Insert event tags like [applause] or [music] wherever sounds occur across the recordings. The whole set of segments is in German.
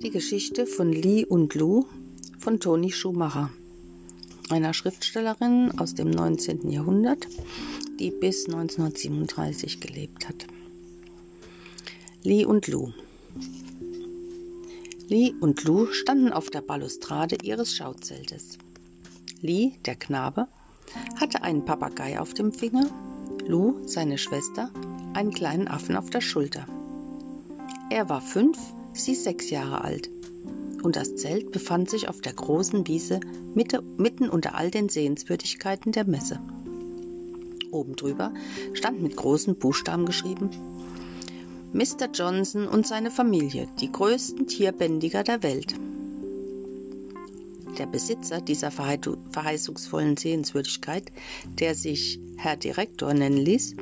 Die Geschichte von Lee und Lou von Toni Schumacher, einer Schriftstellerin aus dem 19. Jahrhundert, die bis 1937 gelebt hat. Lee und Lou. Lee und Lou standen auf der Balustrade ihres Schauzeltes. Lee, der Knabe, hatte einen Papagei auf dem Finger, Lou, seine Schwester, einen kleinen Affen auf der Schulter. Er war fünf sie sechs Jahre alt. Und das Zelt befand sich auf der großen Wiese Mitte, mitten unter all den Sehenswürdigkeiten der Messe. Oben drüber stand mit großen Buchstaben geschrieben Mr. Johnson und seine Familie, die größten Tierbändiger der Welt. Der Besitzer dieser verheißungsvollen Sehenswürdigkeit, der sich Herr Direktor nennen ließ,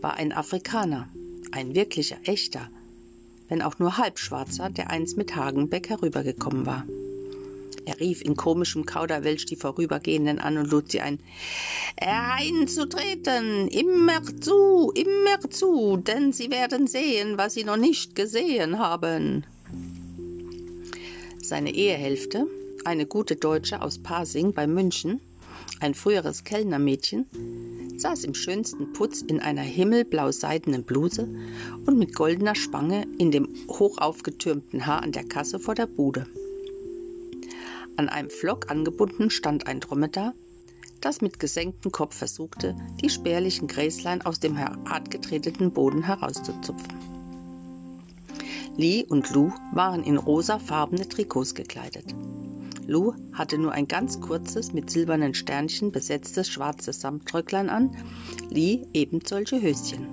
war ein Afrikaner, ein wirklicher, echter, wenn auch nur halbschwarzer, der einst mit Hagenbeck herübergekommen war. Er rief in komischem Kauderwelsch die Vorübergehenden an und lud sie ein, hereinzutreten, immer zu, immer zu, denn sie werden sehen, was sie noch nicht gesehen haben. Seine Ehehälfte, eine gute Deutsche aus Pasing bei München, ein früheres Kellnermädchen, saß im schönsten Putz in einer himmelblau-seidenen Bluse und mit goldener Spange in dem hochaufgetürmten Haar an der Kasse vor der Bude. An einem Flock angebunden stand ein Dromedar, das mit gesenktem Kopf versuchte, die spärlichen Gräslein aus dem hartgetretenen Boden herauszuzupfen. Lee und Lou waren in rosafarbene Trikots gekleidet. Lou hatte nur ein ganz kurzes, mit silbernen Sternchen besetztes schwarzes Samtröcklein an, Lee eben solche Höschen.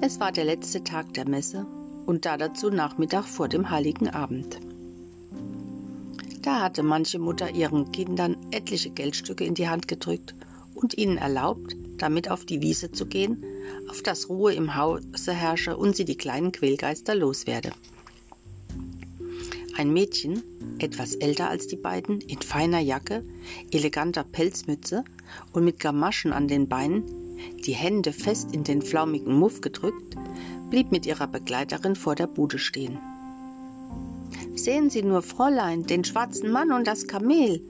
Es war der letzte Tag der Messe und da dazu Nachmittag vor dem Heiligen Abend. Da hatte manche Mutter ihren Kindern etliche Geldstücke in die Hand gedrückt und ihnen erlaubt, damit auf die Wiese zu gehen, auf das Ruhe im Hause herrsche und sie die kleinen Quälgeister loswerde. Ein Mädchen, etwas älter als die beiden, in feiner Jacke, eleganter Pelzmütze und mit Gamaschen an den Beinen, die Hände fest in den flaumigen Muff gedrückt, blieb mit ihrer Begleiterin vor der Bude stehen. Sehen Sie nur, Fräulein, den schwarzen Mann und das Kamel.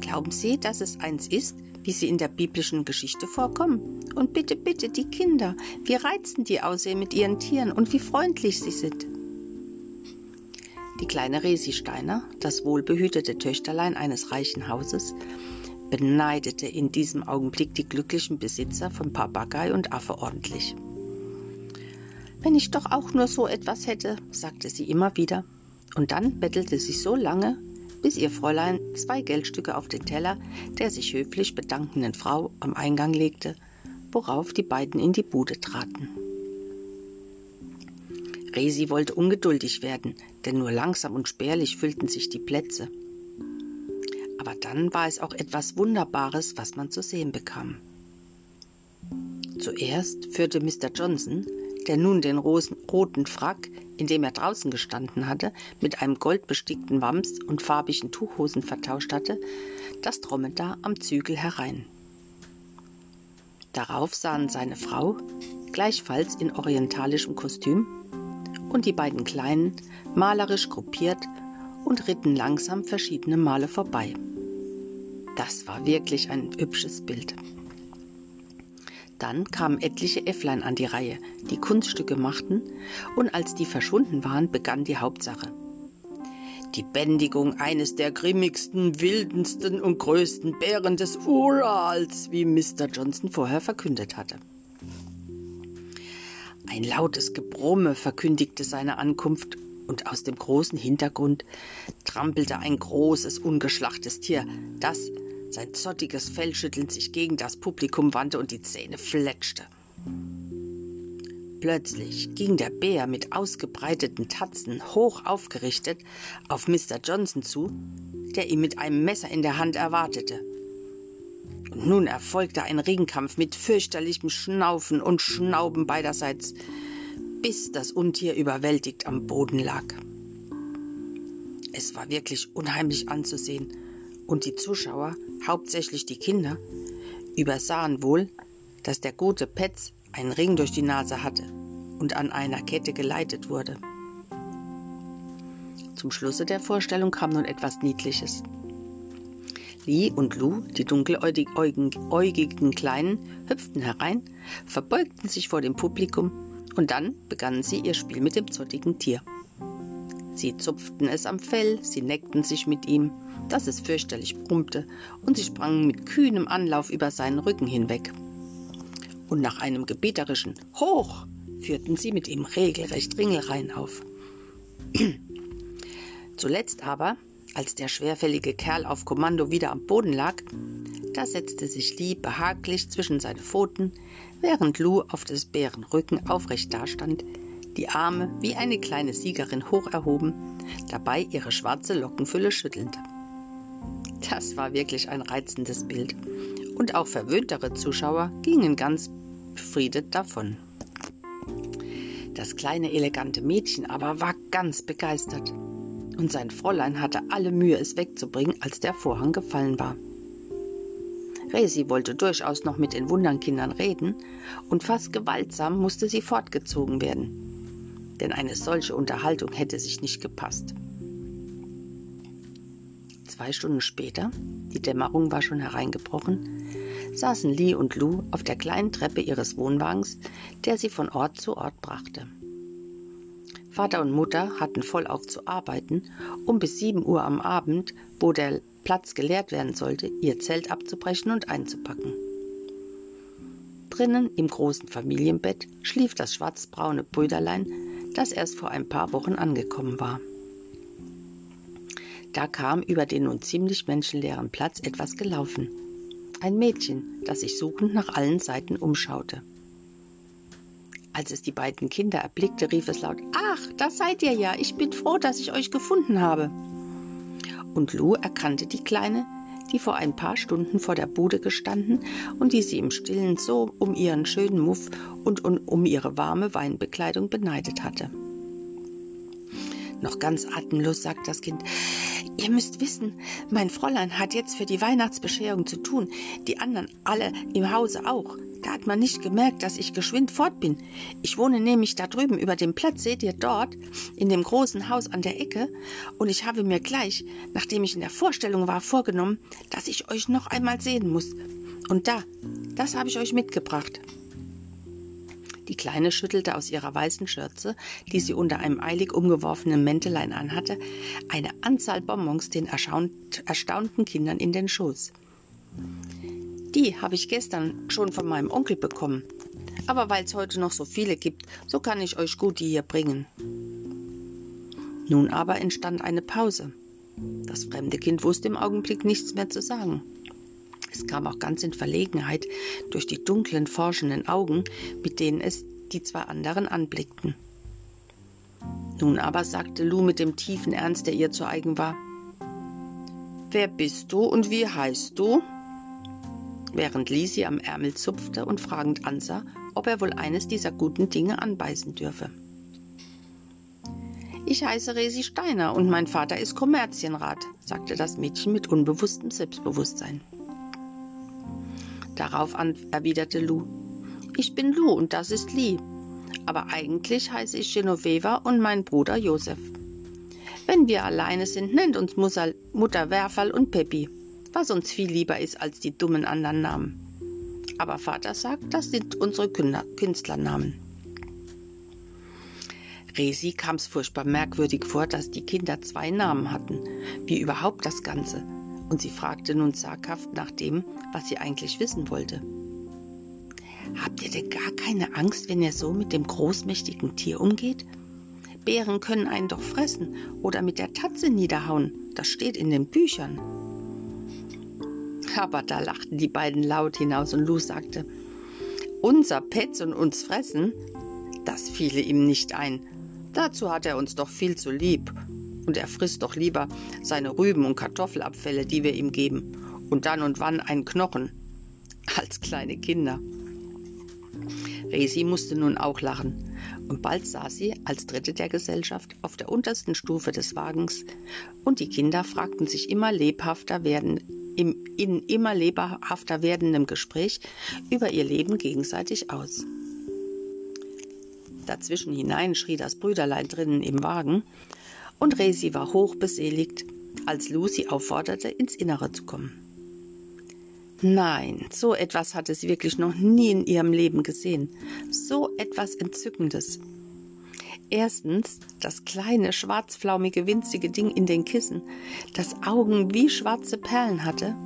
Glauben Sie, dass es eins ist, wie sie in der biblischen Geschichte vorkommen? Und bitte, bitte, die Kinder, wie reizend die aussehen mit ihren Tieren und wie freundlich sie sind. Die kleine Resi Steiner, das wohlbehütete Töchterlein eines reichen Hauses, beneidete in diesem Augenblick die glücklichen Besitzer von Papagei und Affe ordentlich. Wenn ich doch auch nur so etwas hätte, sagte sie immer wieder, und dann bettelte sie so lange, bis ihr Fräulein zwei Geldstücke auf den Teller der sich höflich bedankenden Frau am Eingang legte, worauf die beiden in die Bude traten. Resi wollte ungeduldig werden, denn nur langsam und spärlich füllten sich die Plätze. Aber dann war es auch etwas Wunderbares, was man zu sehen bekam. Zuerst führte Mr. Johnson, der nun den roten Frack, in dem er draußen gestanden hatte, mit einem goldbestickten Wams und farbigen Tuchhosen vertauscht hatte, das Dromedar am Zügel herein. Darauf sahen seine Frau, gleichfalls in orientalischem Kostüm, und die beiden Kleinen, malerisch gruppiert und ritten langsam verschiedene Male vorbei. Das war wirklich ein hübsches Bild. Dann kamen etliche Äfflein an die Reihe, die Kunststücke machten, und als die verschwunden waren, begann die Hauptsache. Die Bändigung eines der grimmigsten, wildensten und größten Bären des Urals, wie Mr. Johnson vorher verkündet hatte. Ein lautes Gebrumme verkündigte seine Ankunft, und aus dem großen Hintergrund trampelte ein großes, ungeschlachtes Tier, das sein zottiges Fell schüttelnd sich gegen das Publikum wandte und die Zähne fletschte. Plötzlich ging der Bär mit ausgebreiteten Tatzen hoch aufgerichtet auf Mr. Johnson zu, der ihn mit einem Messer in der Hand erwartete. Und nun erfolgte ein Ringkampf mit fürchterlichem Schnaufen und Schnauben beiderseits, bis das Untier überwältigt am Boden lag. Es war wirklich unheimlich anzusehen, und die Zuschauer, hauptsächlich die Kinder, übersahen wohl, dass der gute Petz einen Ring durch die Nase hatte und an einer Kette geleitet wurde. Zum Schlusse der Vorstellung kam nun etwas Niedliches. Li und Lu, die dunkeläugigen Kleinen, hüpften herein, verbeugten sich vor dem Publikum und dann begannen sie ihr Spiel mit dem zottigen Tier. Sie zupften es am Fell, sie neckten sich mit ihm, dass es fürchterlich brummte, und sie sprangen mit kühnem Anlauf über seinen Rücken hinweg. Und nach einem gebieterischen Hoch führten sie mit ihm regelrecht Ringelreihen auf. [clears throat] Zuletzt aber, als der schwerfällige Kerl auf Kommando wieder am Boden lag, da setzte sich Lee behaglich zwischen seine Pfoten, während Lu auf des Bären Rücken aufrecht dastand, die Arme wie eine kleine Siegerin hoch erhoben, dabei ihre schwarze Lockenfülle schüttelnd. Das war wirklich ein reizendes Bild, und auch verwöhntere Zuschauer gingen ganz befriedet davon. Das kleine elegante Mädchen aber war ganz begeistert, und sein Fräulein hatte alle Mühe, es wegzubringen, als der Vorhang gefallen war. Resi wollte durchaus noch mit den Wundernkindern reden, und fast gewaltsam musste sie fortgezogen werden. Denn eine solche Unterhaltung hätte sich nicht gepasst. Zwei Stunden später, die Dämmerung war schon hereingebrochen, saßen Lee und Lou auf der kleinen Treppe ihres Wohnwagens, der sie von Ort zu Ort brachte. Vater und Mutter hatten vollauf zu arbeiten, um bis sieben Uhr am Abend, wo der Platz geleert werden sollte, ihr Zelt abzubrechen und einzupacken. Drinnen im großen Familienbett schlief das schwarzbraune Brüderlein, das erst vor ein paar Wochen angekommen war. Da kam über den nun ziemlich menschenleeren Platz etwas gelaufen. Ein Mädchen, das sich suchend nach allen Seiten umschaute. Als es die beiden Kinder erblickte, rief es laut: Ach, das seid ihr ja. Ich bin froh, dass ich euch gefunden habe. Und Lou erkannte die Kleine, die vor ein paar Stunden vor der Bude gestanden und die sie im Stillen so um ihren schönen Muff und um ihre warme Weinbekleidung beneidet hatte. Noch ganz atemlos sagt das Kind, Ihr müsst wissen, mein Fräulein hat jetzt für die Weihnachtsbescherung zu tun, die anderen alle im Hause auch. Da hat man nicht gemerkt, dass ich geschwind fort bin. Ich wohne nämlich da drüben über dem Platz, seht ihr dort, in dem großen Haus an der Ecke, und ich habe mir gleich, nachdem ich in der Vorstellung war, vorgenommen, dass ich euch noch einmal sehen muss. Und da, das habe ich euch mitgebracht. Die Kleine schüttelte aus ihrer weißen Schürze, die sie unter einem eilig umgeworfenen Mäntelein anhatte, eine Anzahl Bonbons den erstaunten Kindern in den Schoß. Die habe ich gestern schon von meinem Onkel bekommen. Aber weil es heute noch so viele gibt, so kann ich euch gut die hier bringen. Nun aber entstand eine Pause. Das fremde Kind wusste im Augenblick nichts mehr zu sagen. Es kam auch ganz in Verlegenheit durch die dunklen, forschenden Augen, mit denen es die zwei anderen anblickten. Nun aber sagte Lou mit dem tiefen Ernst, der ihr zu eigen war: Wer bist du und wie heißt du? während Lisi am Ärmel zupfte und fragend ansah, ob er wohl eines dieser guten Dinge anbeißen dürfe. Ich heiße Resi Steiner und mein Vater ist Kommerzienrat, sagte das Mädchen mit unbewusstem Selbstbewusstsein. Darauf erwiderte Lou, ich bin Lou und das ist Lee, aber eigentlich heiße ich Genoveva und mein Bruder Josef. Wenn wir alleine sind, nennt uns Mutter Werferl und Peppi was uns viel lieber ist als die dummen anderen Namen. Aber Vater sagt, das sind unsere Künstlernamen. Resi kam es furchtbar merkwürdig vor, dass die Kinder zwei Namen hatten, wie überhaupt das Ganze, und sie fragte nun zaghaft nach dem, was sie eigentlich wissen wollte. Habt ihr denn gar keine Angst, wenn ihr so mit dem großmächtigen Tier umgeht? Bären können einen doch fressen oder mit der Tatze niederhauen, das steht in den Büchern. Aber da lachten die beiden laut hinaus und Lou sagte, unser Petz und uns fressen? Das fiele ihm nicht ein. Dazu hat er uns doch viel zu lieb. Und er frisst doch lieber seine Rüben und Kartoffelabfälle, die wir ihm geben. Und dann und wann einen Knochen. Als kleine Kinder. Resi musste nun auch lachen. Und bald saß sie als Dritte der Gesellschaft auf der untersten Stufe des Wagens, und die Kinder fragten sich immer lebhafter werden, im, in immer lebhafter werdendem Gespräch über ihr Leben gegenseitig aus. Dazwischen hinein schrie das Brüderlein drinnen im Wagen, und Resi war hochbeseligt, als Lucy aufforderte, ins Innere zu kommen. Nein, so etwas hatte sie wirklich noch nie in ihrem Leben gesehen. So etwas Entzückendes. Erstens das kleine, schwarzflaumige, winzige Ding in den Kissen, das Augen wie schwarze Perlen hatte.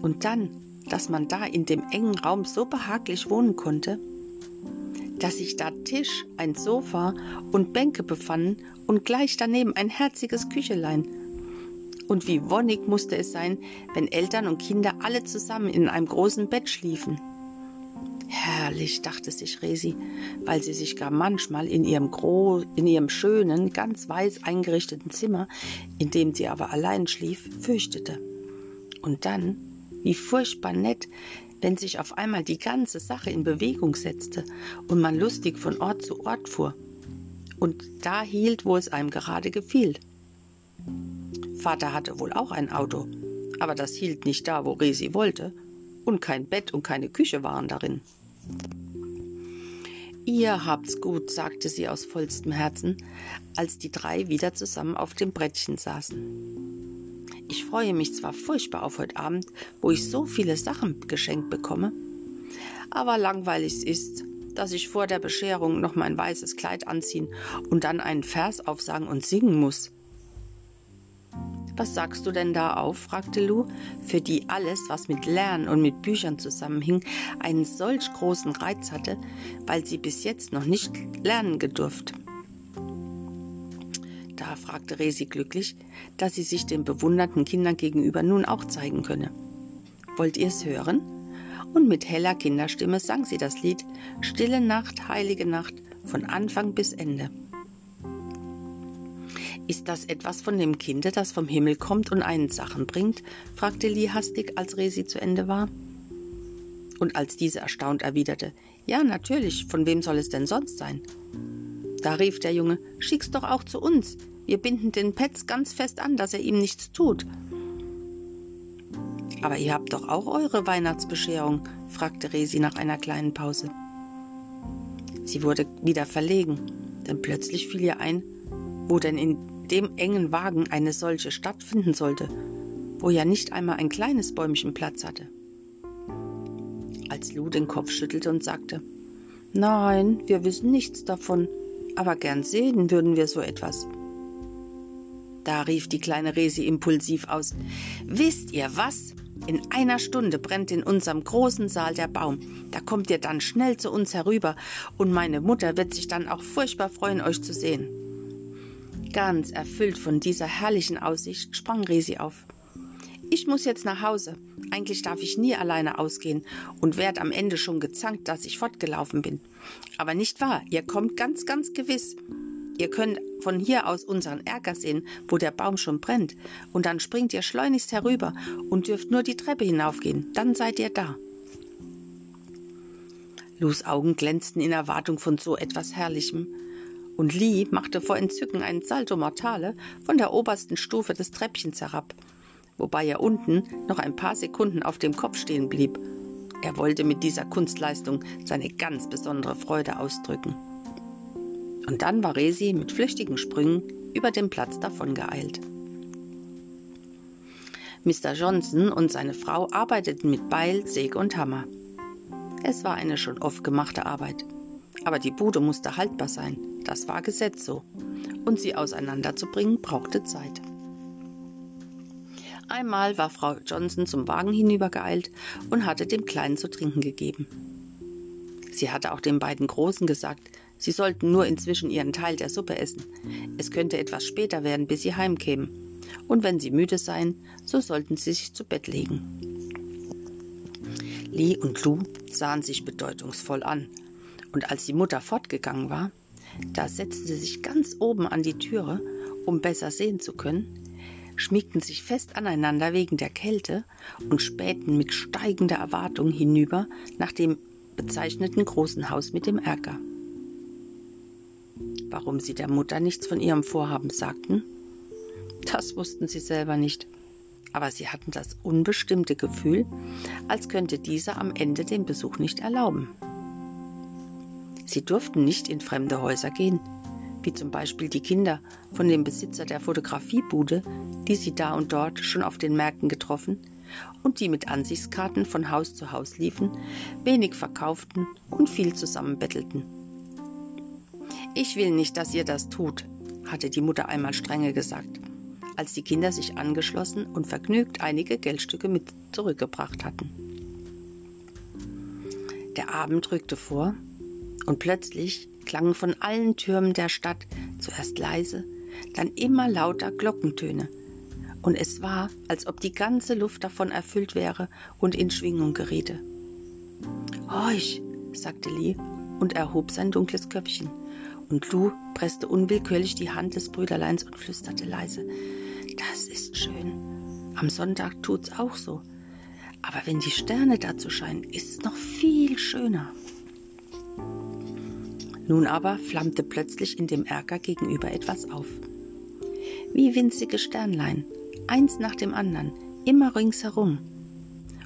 Und dann, dass man da in dem engen Raum so behaglich wohnen konnte, dass sich da Tisch, ein Sofa und Bänke befanden und gleich daneben ein herziges Küchelein. Und wie wonnig musste es sein, wenn Eltern und Kinder alle zusammen in einem großen Bett schliefen. Herrlich, dachte sich Resi, weil sie sich gar manchmal in ihrem, gro in ihrem schönen, ganz weiß eingerichteten Zimmer, in dem sie aber allein schlief, fürchtete. Und dann, wie furchtbar nett, wenn sich auf einmal die ganze Sache in Bewegung setzte und man lustig von Ort zu Ort fuhr und da hielt, wo es einem gerade gefiel. Vater hatte wohl auch ein Auto, aber das hielt nicht da, wo Resi wollte, und kein Bett und keine Küche waren darin. Ihr habt's gut, sagte sie aus vollstem Herzen, als die drei wieder zusammen auf dem Brettchen saßen. Ich freue mich zwar furchtbar auf heute Abend, wo ich so viele Sachen geschenkt bekomme, aber langweilig ist, dass ich vor der Bescherung noch mein weißes Kleid anziehen und dann einen Vers aufsagen und singen muss. Was sagst du denn da auf? fragte Lou, für die alles, was mit Lernen und mit Büchern zusammenhing, einen solch großen Reiz hatte, weil sie bis jetzt noch nicht lernen gedurft. Da fragte Resi glücklich, dass sie sich den bewunderten Kindern gegenüber nun auch zeigen könne. Wollt ihr es hören? Und mit heller Kinderstimme sang sie das Lied Stille Nacht, heilige Nacht von Anfang bis Ende. Ist das etwas von dem Kinde, das vom Himmel kommt und einen Sachen bringt? fragte Lee hastig, als Resi zu Ende war. Und als diese erstaunt erwiderte, ja, natürlich, von wem soll es denn sonst sein? Da rief der Junge, schick's doch auch zu uns. Wir binden den Petz ganz fest an, dass er ihm nichts tut. Aber ihr habt doch auch eure Weihnachtsbescherung, fragte Resi nach einer kleinen Pause. Sie wurde wieder verlegen, denn plötzlich fiel ihr ein, wo denn in dem engen Wagen eine solche stattfinden sollte, wo ja nicht einmal ein kleines Bäumchen Platz hatte. Als Lou den Kopf schüttelte und sagte, Nein, wir wissen nichts davon, aber gern sehen würden wir so etwas. Da rief die kleine Resi impulsiv aus, Wisst ihr was? In einer Stunde brennt in unserem großen Saal der Baum. Da kommt ihr dann schnell zu uns herüber, und meine Mutter wird sich dann auch furchtbar freuen, euch zu sehen. Ganz erfüllt von dieser herrlichen Aussicht sprang Resi auf. Ich muss jetzt nach Hause. Eigentlich darf ich nie alleine ausgehen und werd am Ende schon gezankt, dass ich fortgelaufen bin. Aber nicht wahr, ihr kommt ganz, ganz gewiss. Ihr könnt von hier aus unseren Erker sehen, wo der Baum schon brennt, und dann springt ihr schleunigst herüber und dürft nur die Treppe hinaufgehen, dann seid ihr da. Lus Augen glänzten in Erwartung von so etwas Herrlichem, und Lee machte vor Entzücken einen Salto Mortale von der obersten Stufe des Treppchens herab, wobei er unten noch ein paar Sekunden auf dem Kopf stehen blieb. Er wollte mit dieser Kunstleistung seine ganz besondere Freude ausdrücken. Und dann war Resi mit flüchtigen Sprüngen über den Platz davongeeilt. Mr. Johnson und seine Frau arbeiteten mit Beil, Säge und Hammer. Es war eine schon oft gemachte Arbeit. Aber die Bude musste haltbar sein. Das war Gesetz so. Und sie auseinanderzubringen brauchte Zeit. Einmal war Frau Johnson zum Wagen hinübergeeilt und hatte dem Kleinen zu trinken gegeben. Sie hatte auch den beiden Großen gesagt, sie sollten nur inzwischen ihren Teil der Suppe essen. Es könnte etwas später werden, bis sie heimkämen. Und wenn sie müde seien, so sollten sie sich zu Bett legen. Lee und Lou sahen sich bedeutungsvoll an, und als die Mutter fortgegangen war, da setzten sie sich ganz oben an die Türe, um besser sehen zu können, schmiegten sich fest aneinander wegen der Kälte und spähten mit steigender Erwartung hinüber nach dem bezeichneten großen Haus mit dem Erker. Warum sie der Mutter nichts von ihrem Vorhaben sagten, das wussten sie selber nicht. Aber sie hatten das unbestimmte Gefühl, als könnte dieser am Ende den Besuch nicht erlauben. Sie durften nicht in fremde Häuser gehen. wie zum Beispiel die Kinder von dem Besitzer der Fotografiebude, die sie da und dort schon auf den Märkten getroffen und die mit Ansichtskarten von Haus zu Haus liefen, wenig verkauften und viel zusammenbettelten. Ich will nicht, dass ihr das tut, hatte die Mutter einmal strenge gesagt, als die Kinder sich angeschlossen und vergnügt einige Geldstücke mit zurückgebracht hatten. Der Abend rückte vor, und plötzlich klangen von allen Türmen der Stadt zuerst leise, dann immer lauter Glockentöne, und es war, als ob die ganze Luft davon erfüllt wäre und in Schwingung geriete. Horch, sagte Lee und erhob sein dunkles Köpfchen, und Lou presste unwillkürlich die Hand des Brüderleins und flüsterte leise, das ist schön. Am Sonntag tut's auch so. Aber wenn die Sterne dazu scheinen, ist es noch viel schöner. Nun aber flammte plötzlich in dem Erker gegenüber etwas auf. Wie winzige Sternlein, eins nach dem anderen, immer ringsherum.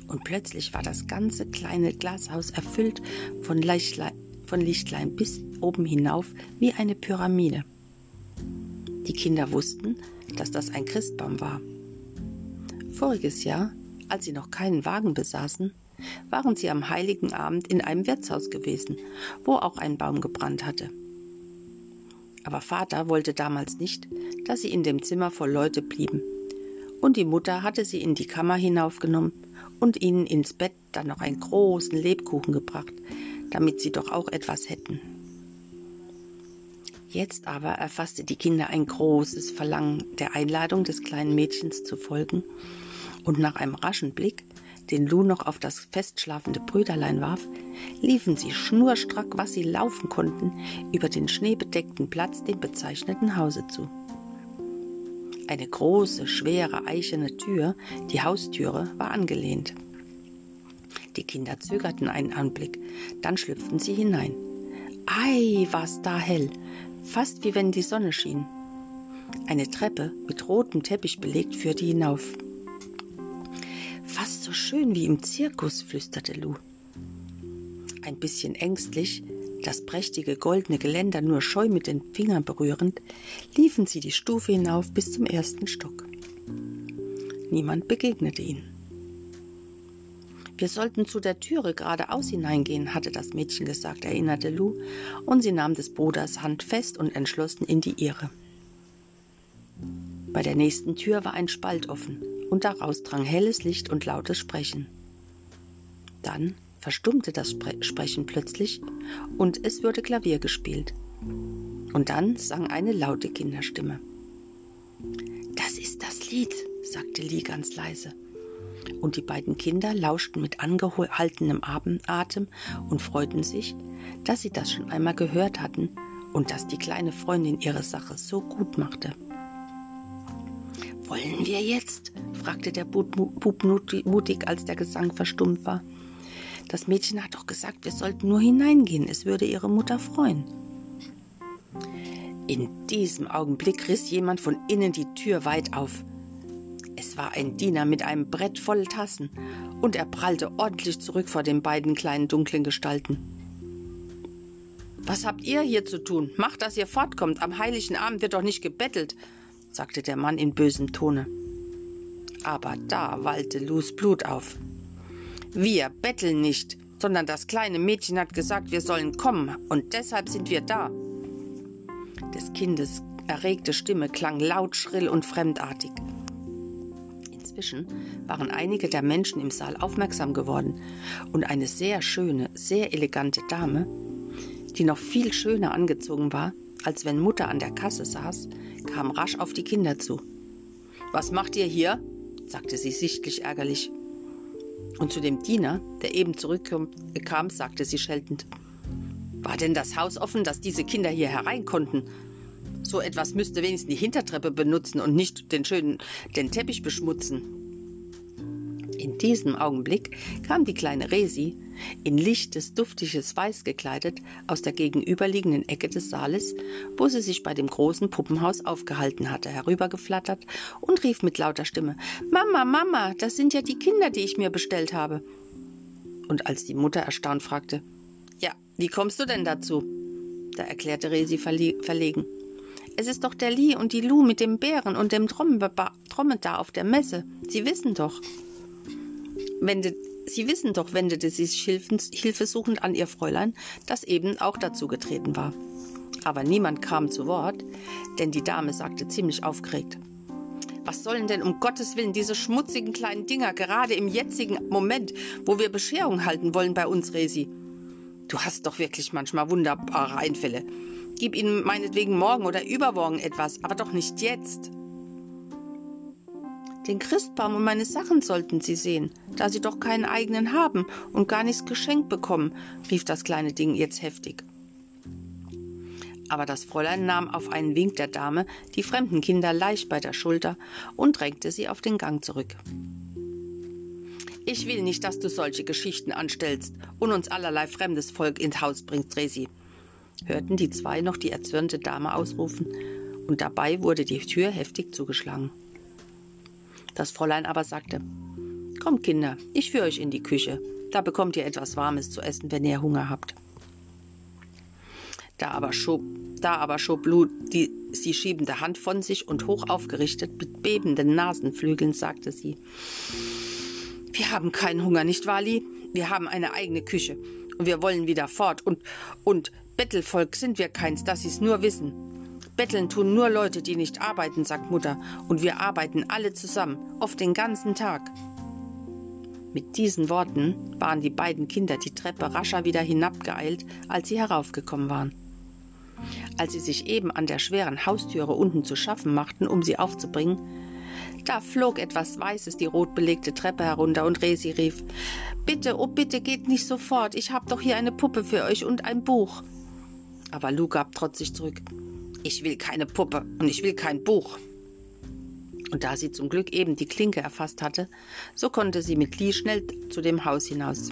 Und plötzlich war das ganze kleine Glashaus erfüllt von Lichtlein, von Lichtlein bis oben hinauf wie eine Pyramide. Die Kinder wussten, dass das ein Christbaum war. Voriges Jahr, als sie noch keinen Wagen besaßen, waren sie am heiligen Abend in einem Wirtshaus gewesen, wo auch ein Baum gebrannt hatte. Aber Vater wollte damals nicht, dass sie in dem Zimmer voll Leute blieben, und die Mutter hatte sie in die Kammer hinaufgenommen und ihnen ins Bett dann noch einen großen Lebkuchen gebracht, damit sie doch auch etwas hätten. Jetzt aber erfasste die Kinder ein großes Verlangen, der Einladung des kleinen Mädchens zu folgen, und nach einem raschen Blick den Lou noch auf das festschlafende Brüderlein warf, liefen sie schnurstrack, was sie laufen konnten, über den schneebedeckten Platz dem bezeichneten Hause zu. Eine große, schwere eichene Tür, die Haustüre, war angelehnt. Die Kinder zögerten einen Anblick, dann schlüpften sie hinein. Ei, war's da hell, fast wie wenn die Sonne schien. Eine Treppe mit rotem Teppich belegt führte hinauf. Fast so schön wie im Zirkus, flüsterte Lou. Ein bisschen ängstlich, das prächtige goldene Geländer nur scheu mit den Fingern berührend, liefen sie die Stufe hinauf bis zum ersten Stock. Niemand begegnete ihnen. Wir sollten zu der Türe geradeaus hineingehen, hatte das Mädchen gesagt, erinnerte Lou, und sie nahm des Bruders Hand fest und entschlossen in die ihre. Bei der nächsten Tür war ein Spalt offen, und daraus drang helles Licht und lautes Sprechen. Dann verstummte das Spre Sprechen plötzlich und es wurde Klavier gespielt. Und dann sang eine laute Kinderstimme. Das ist das Lied, sagte Lee ganz leise. Und die beiden Kinder lauschten mit angehaltenem Atem und freuten sich, dass sie das schon einmal gehört hatten und dass die kleine Freundin ihre Sache so gut machte. Wollen wir jetzt? fragte der Bub mutig, als der Gesang verstummt war. Das Mädchen hat doch gesagt, wir sollten nur hineingehen, es würde ihre Mutter freuen. In diesem Augenblick riss jemand von innen die Tür weit auf. Es war ein Diener mit einem Brett voll Tassen, und er prallte ordentlich zurück vor den beiden kleinen dunklen Gestalten. Was habt ihr hier zu tun? Macht, dass ihr fortkommt. Am heiligen Abend wird doch nicht gebettelt, sagte der Mann in bösem Tone. Aber da wallte Lus Blut auf. Wir betteln nicht, sondern das kleine Mädchen hat gesagt, wir sollen kommen, und deshalb sind wir da. Des Kindes erregte Stimme klang laut, schrill und fremdartig. Inzwischen waren einige der Menschen im Saal aufmerksam geworden, und eine sehr schöne, sehr elegante Dame, die noch viel schöner angezogen war, als wenn Mutter an der Kasse saß, kam rasch auf die Kinder zu. Was macht ihr hier? sagte sie sichtlich ärgerlich. Und zu dem Diener, der eben zurückkam, sagte sie scheltend. War denn das Haus offen, dass diese Kinder hier herein konnten? So etwas müsste wenigstens die Hintertreppe benutzen und nicht den schönen den Teppich beschmutzen. In diesem Augenblick kam die kleine Resi, in lichtes, duftiges Weiß gekleidet, aus der gegenüberliegenden Ecke des Saales, wo sie sich bei dem großen Puppenhaus aufgehalten hatte, herübergeflattert und rief mit lauter Stimme Mama, Mama, das sind ja die Kinder, die ich mir bestellt habe. Und als die Mutter erstaunt fragte Ja, wie kommst du denn dazu? Da erklärte Resi verlegen. Es ist doch der Lee und die Lu mit dem Bären und dem Dromedar auf der Messe. Sie wissen doch. Wendet, Sie wissen doch, wendete sie sich hilfesuchend an ihr Fräulein, das eben auch dazu getreten war. Aber niemand kam zu Wort, denn die Dame sagte ziemlich aufgeregt. Was sollen denn um Gottes Willen diese schmutzigen kleinen Dinger gerade im jetzigen Moment, wo wir Bescherung halten wollen bei uns, Resi? Du hast doch wirklich manchmal wunderbare Einfälle. Gib ihnen meinetwegen morgen oder übermorgen etwas, aber doch nicht jetzt. Den Christbaum und meine Sachen sollten Sie sehen, da Sie doch keinen eigenen haben und gar nichts geschenkt bekommen, rief das kleine Ding jetzt heftig aber das Fräulein nahm auf einen Wink der Dame die fremden Kinder leicht bei der Schulter und drängte sie auf den Gang zurück. Ich will nicht, dass du solche Geschichten anstellst und uns allerlei fremdes Volk ins Haus bringst, Resi, hörten die zwei noch die erzürnte Dame ausrufen, und dabei wurde die Tür heftig zugeschlagen. Das Fräulein aber sagte Kommt, Kinder, ich führe euch in die Küche. Da bekommt ihr etwas Warmes zu essen, wenn ihr Hunger habt. Da aber schob, da aber schob Lou die, die schiebende Hand von sich und hoch aufgerichtet mit bebenden Nasenflügeln sagte sie: Wir haben keinen Hunger, nicht wahr, Lee? Wir haben eine eigene Küche und wir wollen wieder fort und, und Bettelvolk sind wir keins, dass sie's nur wissen. Betteln tun nur Leute, die nicht arbeiten, sagt Mutter, und wir arbeiten alle zusammen, oft den ganzen Tag. Mit diesen Worten waren die beiden Kinder die Treppe rascher wieder hinabgeeilt, als sie heraufgekommen waren. Als sie sich eben an der schweren Haustüre unten zu schaffen machten, um sie aufzubringen, da flog etwas Weißes die rotbelegte Treppe herunter und Resi rief: Bitte, oh bitte, geht nicht sofort, ich hab doch hier eine Puppe für euch und ein Buch. Aber Lou gab trotzig zurück: Ich will keine Puppe und ich will kein Buch. Und da sie zum Glück eben die Klinke erfasst hatte, so konnte sie mit Lee schnell zu dem Haus hinaus.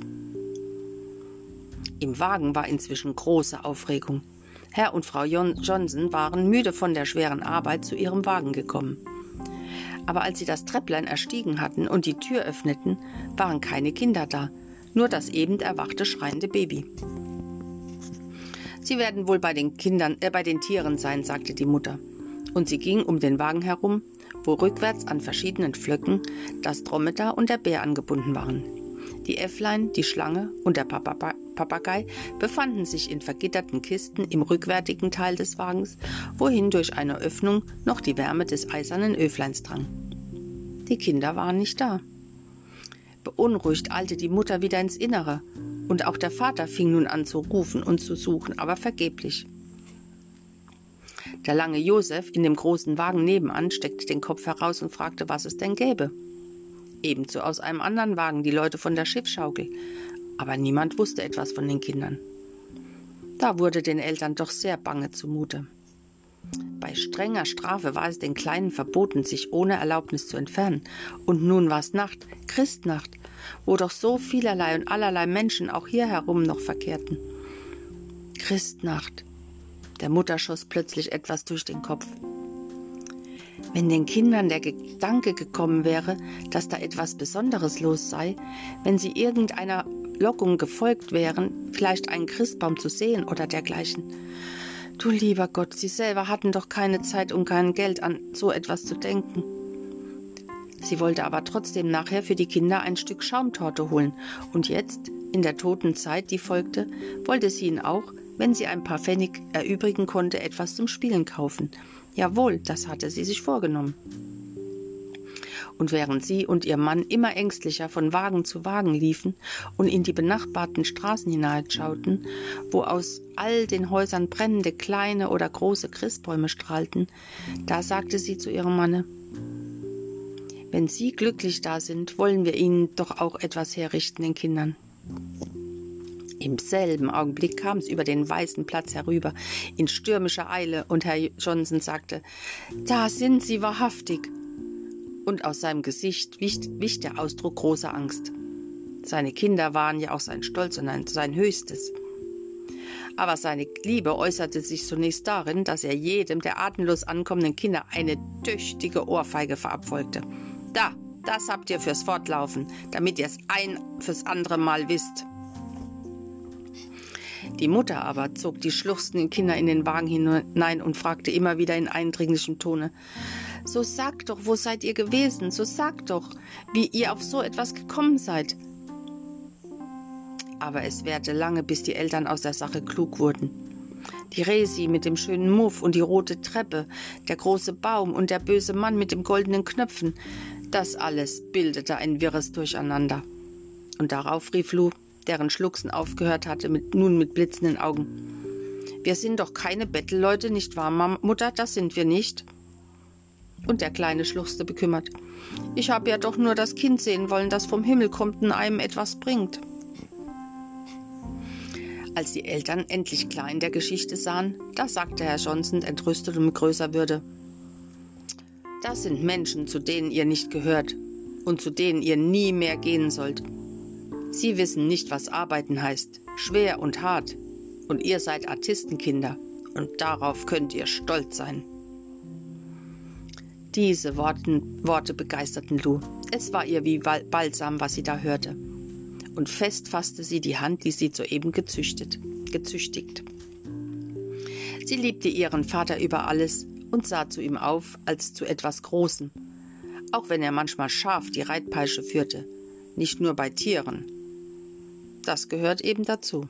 Im Wagen war inzwischen große Aufregung. Herr und Frau Johnson waren müde von der schweren Arbeit zu ihrem Wagen gekommen. Aber als sie das Trepplein erstiegen hatten und die Tür öffneten, waren keine Kinder da, nur das eben erwachte schreiende Baby. Sie werden wohl bei den Kindern, äh, bei den Tieren sein, sagte die Mutter. Und sie ging um den Wagen herum, wo rückwärts an verschiedenen Pflöcken das Dromedar und der Bär angebunden waren. Die Äfflein, die Schlange und der Papagei befanden sich in vergitterten Kisten im rückwärtigen Teil des Wagens, wohin durch eine Öffnung noch die Wärme des eisernen Öfleins drang. Die Kinder waren nicht da. Beunruhigt eilte die Mutter wieder ins Innere, und auch der Vater fing nun an zu rufen und zu suchen, aber vergeblich. Der lange Josef in dem großen Wagen nebenan steckte den Kopf heraus und fragte, was es denn gäbe. Ebenso aus einem anderen Wagen die Leute von der Schiffschaukel. Aber niemand wusste etwas von den Kindern. Da wurde den Eltern doch sehr bange zumute. Bei strenger Strafe war es den Kleinen verboten, sich ohne Erlaubnis zu entfernen. Und nun war es Nacht, Christnacht, wo doch so vielerlei und allerlei Menschen auch hier herum noch verkehrten. Christnacht. Der Mutter schoss plötzlich etwas durch den Kopf. Wenn den Kindern der Gedanke gekommen wäre, dass da etwas Besonderes los sei, wenn sie irgendeiner Lockung gefolgt wären, vielleicht einen Christbaum zu sehen oder dergleichen. Du lieber Gott, sie selber hatten doch keine Zeit und kein Geld an so etwas zu denken. Sie wollte aber trotzdem nachher für die Kinder ein Stück Schaumtorte holen, und jetzt, in der toten Zeit, die folgte, wollte sie ihnen auch, wenn sie ein paar Pfennig erübrigen konnte, etwas zum Spielen kaufen. Jawohl, das hatte sie sich vorgenommen. Und während sie und ihr Mann immer ängstlicher von Wagen zu Wagen liefen und in die benachbarten Straßen hineinschauten, wo aus all den Häusern brennende kleine oder große Christbäume strahlten, da sagte sie zu ihrem Manne Wenn Sie glücklich da sind, wollen wir Ihnen doch auch etwas herrichten, den Kindern. Im selben Augenblick kam es über den weißen Platz herüber, in stürmischer Eile, und Herr Johnson sagte, da sind Sie wahrhaftig. Und aus seinem Gesicht wich, wich der Ausdruck großer Angst. Seine Kinder waren ja auch sein Stolz und sein Höchstes. Aber seine Liebe äußerte sich zunächst darin, dass er jedem der atemlos ankommenden Kinder eine tüchtige Ohrfeige verabfolgte. Da, das habt ihr fürs Fortlaufen, damit ihr es ein fürs andere Mal wisst. Die Mutter aber zog die schluchzenden Kinder in den Wagen hinein und fragte immer wieder in eindringlichem Tone So sagt doch, wo seid ihr gewesen? So sagt doch, wie ihr auf so etwas gekommen seid. Aber es währte lange, bis die Eltern aus der Sache klug wurden. Die Resi mit dem schönen Muff und die rote Treppe, der große Baum und der böse Mann mit dem goldenen Knöpfen, das alles bildete ein wirres Durcheinander. Und darauf rief Lou, deren Schluchzen aufgehört hatte, mit, nun mit blitzenden Augen. Wir sind doch keine Bettelleute, nicht wahr, Mutter? Das sind wir nicht. Und der Kleine schluchzte bekümmert. Ich habe ja doch nur das Kind sehen wollen, das vom Himmel kommt und einem etwas bringt. Als die Eltern endlich klar in der Geschichte sahen, da sagte Herr Johnson entrüstet und mit größer Würde. Das sind Menschen, zu denen ihr nicht gehört und zu denen ihr nie mehr gehen sollt. Sie wissen nicht, was arbeiten heißt, schwer und hart. Und ihr seid Artistenkinder und darauf könnt ihr stolz sein. Diese Worten, Worte begeisterten Lou. Es war ihr wie Balsam, was sie da hörte und fest fasste sie die Hand, die sie soeben gezüchtet, gezüchtigt. Sie liebte ihren Vater über alles und sah zu ihm auf als zu etwas Großem, auch wenn er manchmal scharf die Reitpeitsche führte, nicht nur bei Tieren. Das gehört eben dazu.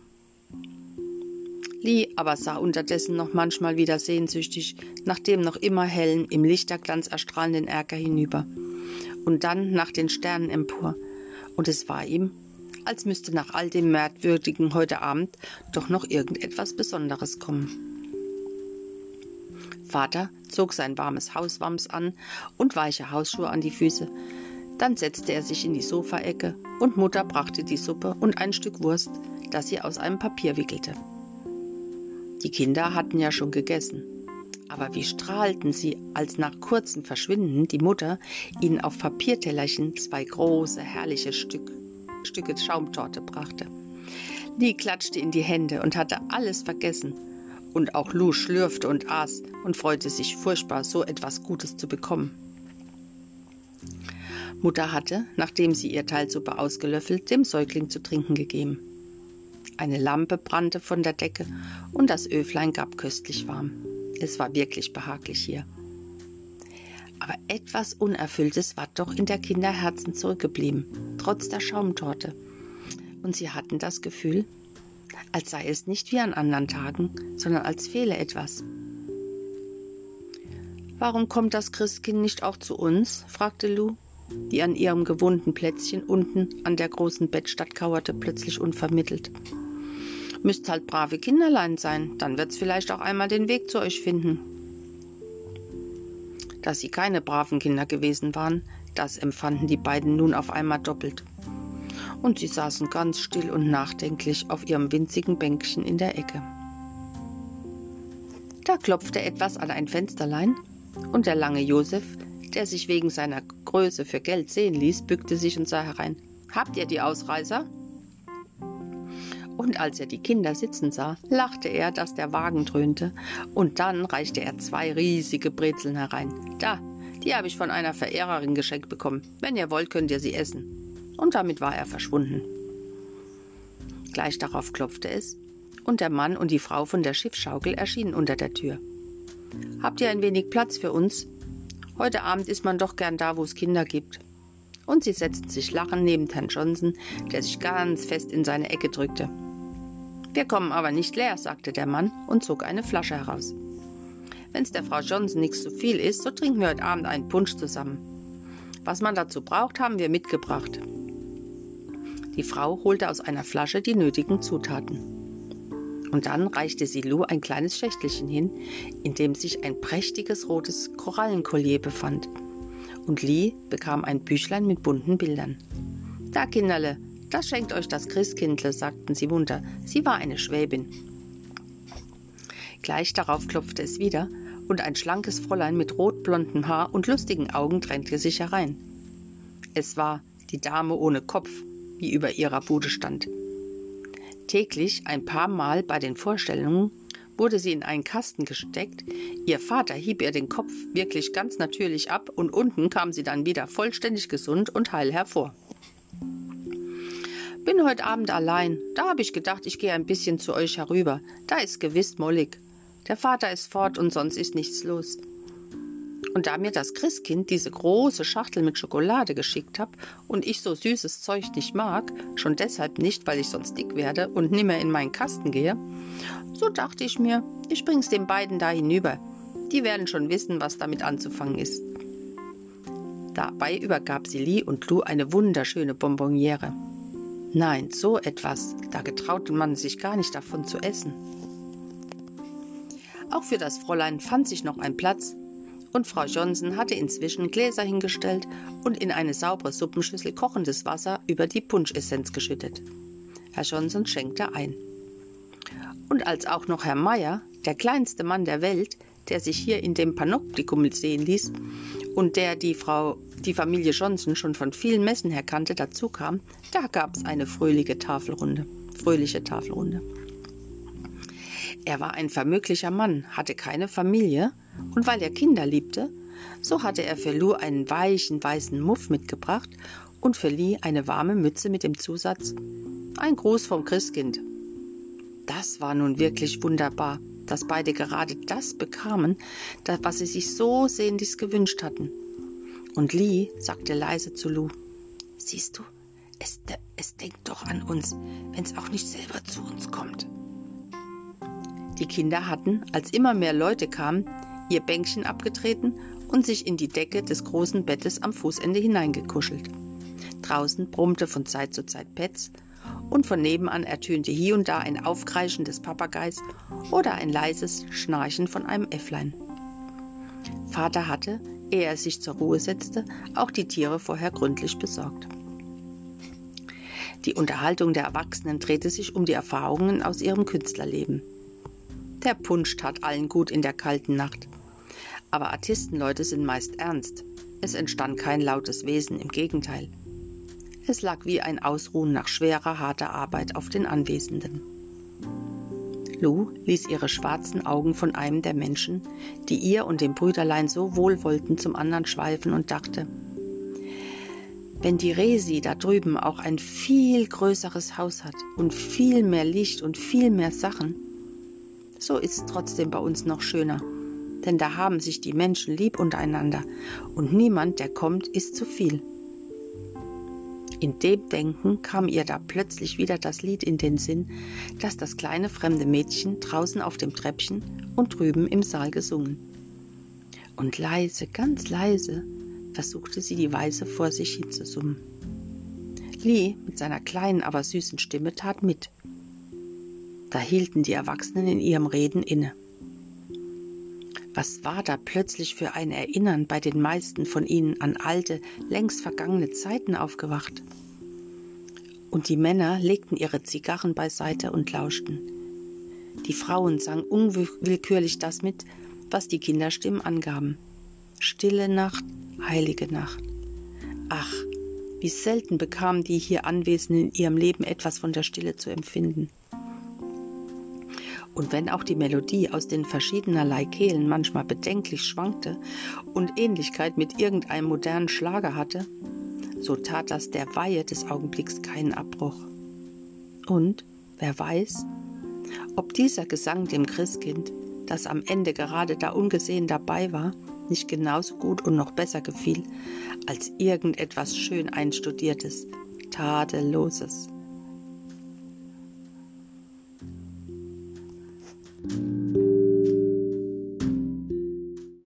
Lee aber sah unterdessen noch manchmal wieder sehnsüchtig nach dem noch immer hellen, im Lichterglanz erstrahlenden Erker hinüber und dann nach den Sternen empor, und es war ihm, als müsste nach all dem Merkwürdigen heute Abend doch noch irgendetwas Besonderes kommen. Vater zog sein warmes Hauswams an und weiche Hausschuhe an die Füße. Dann setzte er sich in die Sofaecke und Mutter brachte die Suppe und ein Stück Wurst, das sie aus einem Papier wickelte. Die Kinder hatten ja schon gegessen. Aber wie strahlten sie, als nach kurzem Verschwinden die Mutter ihnen auf Papiertellerchen zwei große, herrliche Stück Stücke Schaumtorte brachte. Lee klatschte in die Hände und hatte alles vergessen. Und auch Lou schlürfte und aß und freute sich furchtbar, so etwas Gutes zu bekommen. Mutter hatte, nachdem sie ihr Teil Suppe ausgelöffelt, dem Säugling zu trinken gegeben. Eine Lampe brannte von der Decke und das Öflein gab köstlich warm. Es war wirklich behaglich hier. Aber etwas Unerfülltes war doch in der Kinderherzen zurückgeblieben, trotz der Schaumtorte. Und sie hatten das Gefühl, als sei es nicht wie an anderen Tagen, sondern als fehle etwas. Warum kommt das Christkind nicht auch zu uns? fragte Lou, die an ihrem gewohnten Plätzchen unten an der großen Bettstatt kauerte, plötzlich unvermittelt. Müsst halt brave Kinderlein sein, dann wird's vielleicht auch einmal den Weg zu euch finden. Dass sie keine braven Kinder gewesen waren, das empfanden die beiden nun auf einmal doppelt. Und sie saßen ganz still und nachdenklich auf ihrem winzigen Bänkchen in der Ecke. Da klopfte etwas an ein Fensterlein, und der lange Josef, der sich wegen seiner Größe für Geld sehen ließ, bückte sich und sah herein. Habt ihr die Ausreißer? und als er die Kinder sitzen sah, lachte er, dass der Wagen dröhnte, und dann reichte er zwei riesige Brezeln herein. Da, die habe ich von einer Verehrerin geschenkt bekommen. Wenn ihr wollt, könnt ihr sie essen. Und damit war er verschwunden. Gleich darauf klopfte es, und der Mann und die Frau von der Schiffschaukel erschienen unter der Tür. Habt ihr ein wenig Platz für uns? Heute Abend ist man doch gern da, wo es Kinder gibt. Und sie setzten sich lachend neben Herrn Johnson, der sich ganz fest in seine Ecke drückte. Wir kommen aber nicht leer, sagte der Mann und zog eine Flasche heraus. Wenn's der Frau Johnson nichts zu viel ist, so trinken wir heute Abend einen Punsch zusammen. Was man dazu braucht, haben wir mitgebracht. Die Frau holte aus einer Flasche die nötigen Zutaten. Und dann reichte sie Lou ein kleines Schächtelchen hin, in dem sich ein prächtiges rotes Korallenkollier befand. Und Lee bekam ein Büchlein mit bunten Bildern. Da, Kinderle, das schenkt euch das Christkindle, sagten sie munter. Sie war eine Schwäbin. Gleich darauf klopfte es wieder, und ein schlankes Fräulein mit rotblondem Haar und lustigen Augen drängte sich herein. Es war die Dame ohne Kopf, wie über ihrer Bude stand. Täglich ein paar Mal bei den Vorstellungen wurde sie in einen Kasten gesteckt, ihr Vater hieb ihr den Kopf wirklich ganz natürlich ab und unten kam sie dann wieder vollständig gesund und heil hervor. Bin heute Abend allein. Da habe ich gedacht, ich gehe ein bisschen zu euch herüber. Da ist gewiss mollig. Der Vater ist fort und sonst ist nichts los. Und da mir das Christkind diese große Schachtel mit Schokolade geschickt hat und ich so süßes Zeug nicht mag, schon deshalb nicht, weil ich sonst dick werde und nimmer in meinen Kasten gehe, so dachte ich mir, ich bring's den beiden da hinüber. Die werden schon wissen, was damit anzufangen ist. Dabei übergab sie Lee und Lou eine wunderschöne Bonbonniere. Nein, so etwas, da getraute man sich gar nicht davon zu essen. Auch für das Fräulein fand sich noch ein Platz, und Frau Johnson hatte inzwischen Gläser hingestellt und in eine saubere Suppenschüssel kochendes Wasser über die Punschessenz geschüttet. Herr Johnson schenkte ein. Und als auch noch Herr Meyer, der kleinste Mann der Welt, der sich hier in dem Panoptikum sehen ließ und der die Frau, die Familie Johnson schon von vielen Messen her kannte, dazu kam, da gab es eine fröhliche Tafelrunde. Fröhliche Tafelrunde. Er war ein vermöglicher Mann, hatte keine Familie und weil er Kinder liebte, so hatte er für Lou einen weichen weißen Muff mitgebracht und für Lee eine warme Mütze mit dem Zusatz Ein Gruß vom Christkind. Das war nun wirklich wunderbar, dass beide gerade das bekamen, was sie sich so sehnlichst gewünscht hatten. Und Lee sagte leise zu Lou, Siehst du, es, es denkt doch an uns, wenn es auch nicht selber zu uns kommt. Die Kinder hatten, als immer mehr Leute kamen, ihr Bänkchen abgetreten und sich in die Decke des großen Bettes am Fußende hineingekuschelt. Draußen brummte von Zeit zu Zeit Petz und von nebenan ertönte hier und da ein Aufkreischen des Papageis oder ein leises Schnarchen von einem Äfflein. Vater hatte, ehe er sich zur Ruhe setzte, auch die Tiere vorher gründlich besorgt. Die Unterhaltung der Erwachsenen drehte sich um die Erfahrungen aus ihrem Künstlerleben. Der Punsch tat allen gut in der kalten Nacht. Aber Artistenleute sind meist ernst. Es entstand kein lautes Wesen, im Gegenteil. Es lag wie ein Ausruhen nach schwerer, harter Arbeit auf den Anwesenden. Lou ließ ihre schwarzen Augen von einem der Menschen, die ihr und dem Brüderlein so wohl wollten, zum anderen schweifen und dachte, wenn die Resi da drüben auch ein viel größeres Haus hat und viel mehr Licht und viel mehr Sachen, so ist es trotzdem bei uns noch schöner denn da haben sich die Menschen lieb untereinander und niemand, der kommt, ist zu viel. In dem Denken kam ihr da plötzlich wieder das Lied in den Sinn, das das kleine fremde Mädchen draußen auf dem Treppchen und drüben im Saal gesungen. Und leise, ganz leise, versuchte sie die Weise vor sich hinzusummen. Lee mit seiner kleinen, aber süßen Stimme tat mit. Da hielten die Erwachsenen in ihrem Reden inne. Was war da plötzlich für ein Erinnern bei den meisten von ihnen an alte, längst vergangene Zeiten aufgewacht? Und die Männer legten ihre Zigarren beiseite und lauschten. Die Frauen sangen unwillkürlich das mit, was die Kinderstimmen angaben. Stille Nacht, heilige Nacht. Ach, wie selten bekamen die hier Anwesenden in ihrem Leben etwas von der Stille zu empfinden. Und wenn auch die Melodie aus den verschiedenerlei Kehlen manchmal bedenklich schwankte und Ähnlichkeit mit irgendeinem modernen Schlager hatte, so tat das der Weihe des Augenblicks keinen Abbruch. Und, wer weiß, ob dieser Gesang dem Christkind, das am Ende gerade da ungesehen dabei war, nicht genauso gut und noch besser gefiel als irgendetwas schön einstudiertes, tadelloses.